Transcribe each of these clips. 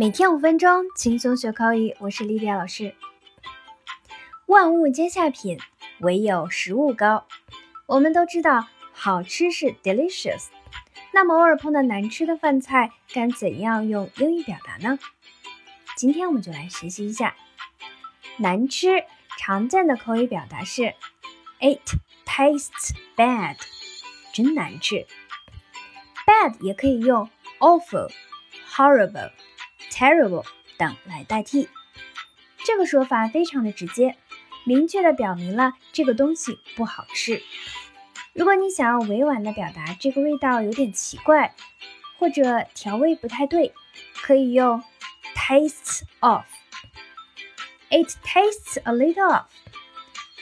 每天五分钟，轻松学口语。我是莉迪亚老师。万物皆下品，唯有食物高。我们都知道，好吃是 delicious。那么，偶尔碰到难吃的饭菜，该怎样用英语表达呢？今天我们就来学习一下。难吃常见的口语表达是 It tastes bad，真难吃。Bad 也可以用 awful、horrible。Terrible 等来代替，这个说法非常的直接，明确的表明了这个东西不好吃。如果你想要委婉的表达这个味道有点奇怪，或者调味不太对，可以用 tastes off。It tastes a little off。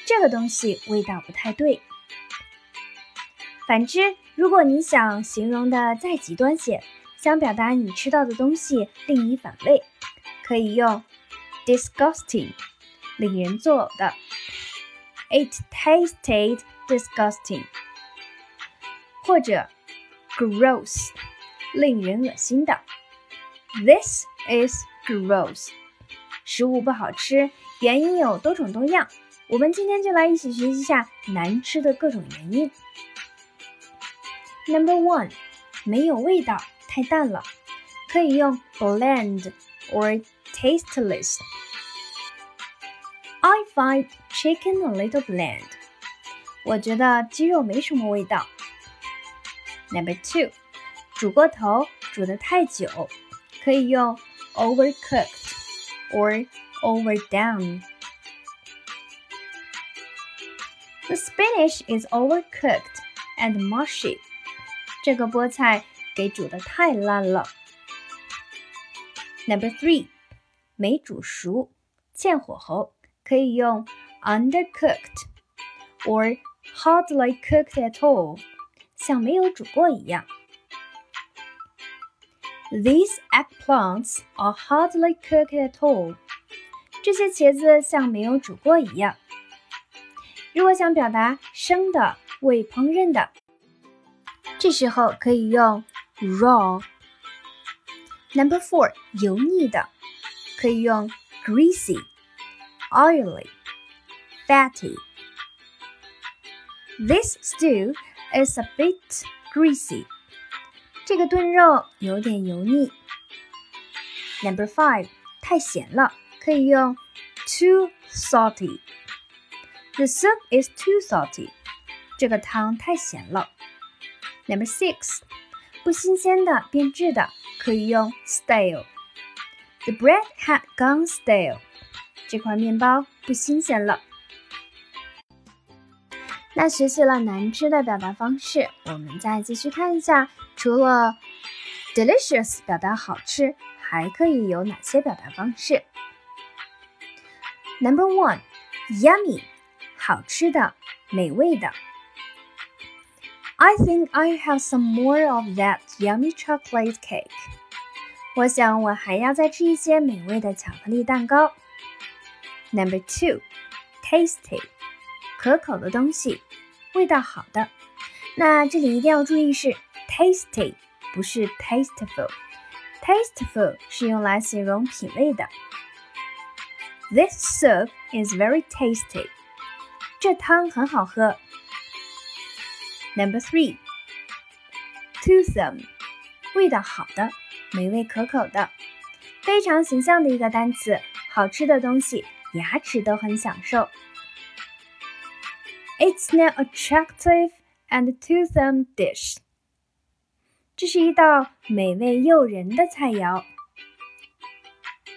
这个东西味道不太对。反之，如果你想形容的再极端些。想表达你吃到的东西令你反胃，可以用 disgusting，令人作呕的。It tasted disgusting，或者 gross，令人恶心的。This is gross，食物不好吃，原因有多种多样。我们今天就来一起学习一下难吃的各种原因。Number one，没有味道。太淡了，可以用 bland or tasteless。I find chicken a little bland。我觉得鸡肉没什么味道。Number two，煮过头，煮得太久，可以用 overcooked or overdone。The spinach is overcooked and mushy。这个菠菜 给煮的太烂了。Number three，没煮熟，欠火候，可以用 undercooked or hardly cooked at all，像没有煮过一样。These eggplants are hardly cooked at all。这些茄子像没有煮过一样。如果想表达生的、未烹饪的，这时候可以用 raw。Number four，油腻的，可以用 greasy、oily、fatty。This stew is a bit greasy。这个炖肉有点油腻。Number five，太咸了，可以用 too salty。The soup is too salty。这个汤太咸了。Number six。 不新鲜的、变质的，可以用 stale。The bread had gone stale。这块面包不新鲜了。那学习了难吃的表达方式，我们再继续看一下，除了 delicious 表达好吃，还可以有哪些表达方式？Number one，yummy，好吃的、美味的。I think I have some more of that yummy chocolate cake. 我想我还要再吃一些美味的巧克力蛋糕。Number two, tasty，可口的东西，味道好的。那这里一定要注意是 tasty，不是 tasteful。tasteful 是用来形容品味的。This soup is very tasty. 这汤很好喝。 Number three, toothsome，味道好的，美味可口的，非常形象的一个单词。好吃的东西，牙齿都很享受。It's an attractive and toothsome dish。这是一道美味诱人的菜肴。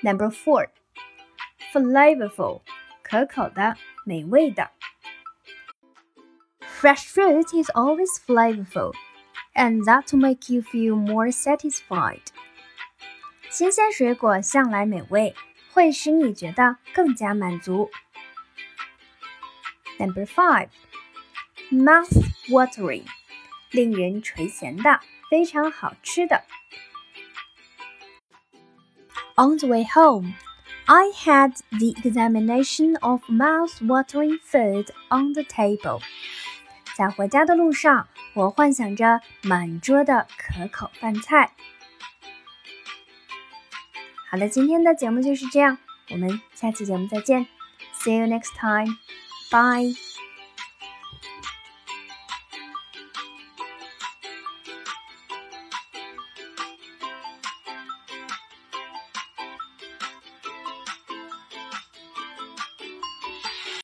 Number four, flavorful，可口的，美味的。 Fresh fruit is always flavorful, and that will make you feel more satisfied. 新鲜水果向来美味，会使你觉得更加满足。Number five, mouth watering，令人垂涎的，非常好吃的。On the way home, I had the examination of mouth-watering food on the table. 在回家的路上，我幻想着满桌的可口饭菜。好了，今天的节目就是这样，我们下期节目再见，See you next time，bye。